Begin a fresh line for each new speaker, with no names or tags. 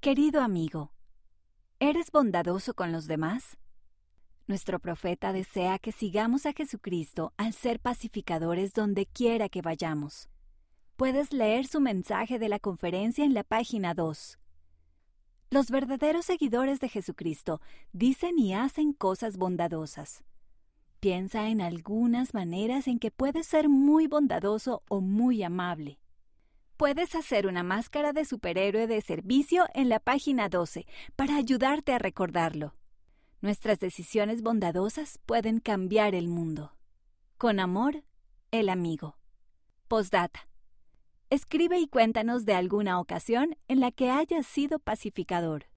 Querido amigo, ¿eres bondadoso con los demás? Nuestro profeta desea que sigamos a Jesucristo al ser pacificadores donde quiera que vayamos. Puedes leer su mensaje de la conferencia en la página 2. Los verdaderos seguidores de Jesucristo dicen y hacen cosas bondadosas. Piensa en algunas maneras en que puedes ser muy bondadoso o muy amable. Puedes hacer una máscara de superhéroe de servicio en la página 12 para ayudarte a recordarlo. Nuestras decisiones bondadosas pueden cambiar el mundo. Con amor, el amigo. Postdata. Escribe y cuéntanos de alguna ocasión en la que hayas sido pacificador.